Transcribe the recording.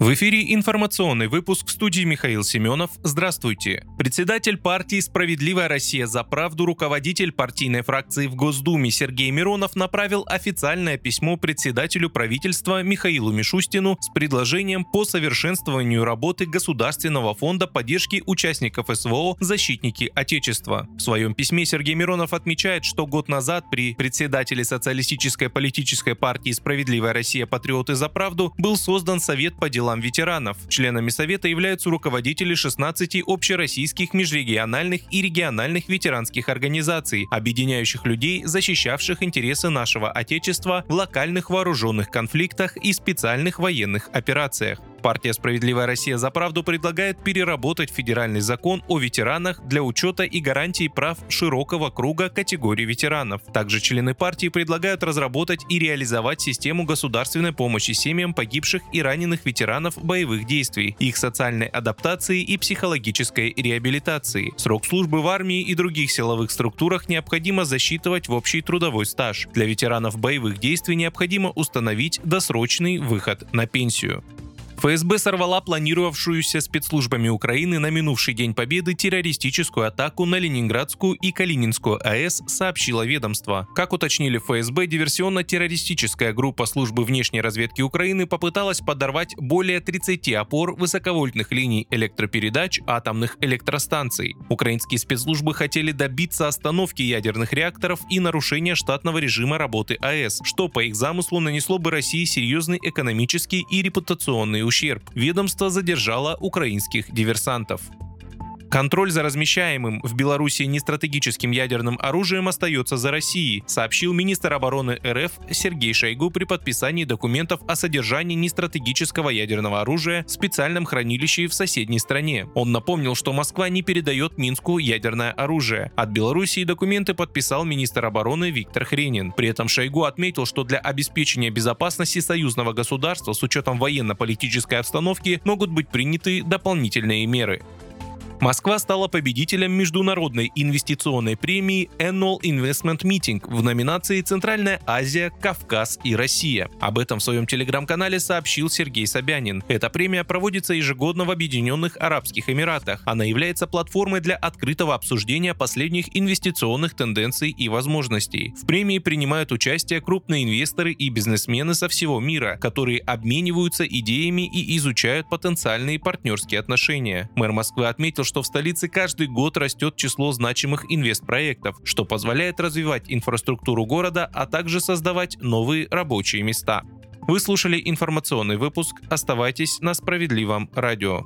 В эфире информационный выпуск студии Михаил Семенов. Здравствуйте. Председатель партии «Справедливая Россия за правду», руководитель партийной фракции в Госдуме Сергей Миронов направил официальное письмо председателю правительства Михаилу Мишустину с предложением по совершенствованию работы Государственного фонда поддержки участников СВО «Защитники Отечества». В своем письме Сергей Миронов отмечает, что год назад при председателе социалистической политической партии «Справедливая Россия. Патриоты за правду» был создан Совет по делам делам ветеранов. Членами Совета являются руководители 16 общероссийских межрегиональных и региональных ветеранских организаций, объединяющих людей, защищавших интересы нашего Отечества в локальных вооруженных конфликтах и специальных военных операциях. Партия «Справедливая Россия за правду» предлагает переработать федеральный закон о ветеранах для учета и гарантии прав широкого круга категорий ветеранов. Также члены партии предлагают разработать и реализовать систему государственной помощи семьям погибших и раненых ветеранов боевых действий, их социальной адаптации и психологической реабилитации. Срок службы в армии и других силовых структурах необходимо засчитывать в общий трудовой стаж. Для ветеранов боевых действий необходимо установить досрочный выход на пенсию. ФСБ сорвала планировавшуюся спецслужбами Украины на минувший День Победы террористическую атаку на Ленинградскую и Калининскую АЭС, сообщило ведомство. Как уточнили ФСБ, диверсионно-террористическая группа службы внешней разведки Украины попыталась подорвать более 30 опор высоковольтных линий электропередач атомных электростанций. Украинские спецслужбы хотели добиться остановки ядерных реакторов и нарушения штатного режима работы АЭС, что по их замыслу нанесло бы России серьезный экономический и репутационный ущерб. Ведомство задержало украинских диверсантов. Контроль за размещаемым в Беларуси нестратегическим ядерным оружием остается за Россией, сообщил министр обороны РФ Сергей Шойгу при подписании документов о содержании нестратегического ядерного оружия в специальном хранилище в соседней стране. Он напомнил, что Москва не передает Минску ядерное оружие. От Белоруссии документы подписал министр обороны Виктор Хренин. При этом Шойгу отметил, что для обеспечения безопасности союзного государства с учетом военно-политической обстановки могут быть приняты дополнительные меры. Москва стала победителем международной инвестиционной премии Annual Investment Meeting в номинации «Центральная Азия, Кавказ и Россия». Об этом в своем телеграм-канале сообщил Сергей Собянин. Эта премия проводится ежегодно в Объединенных Арабских Эмиратах. Она является платформой для открытого обсуждения последних инвестиционных тенденций и возможностей. В премии принимают участие крупные инвесторы и бизнесмены со всего мира, которые обмениваются идеями и изучают потенциальные партнерские отношения. Мэр Москвы отметил, что в столице каждый год растет число значимых инвестпроектов, что позволяет развивать инфраструктуру города, а также создавать новые рабочие места. Вы слушали информационный выпуск. Оставайтесь на справедливом радио.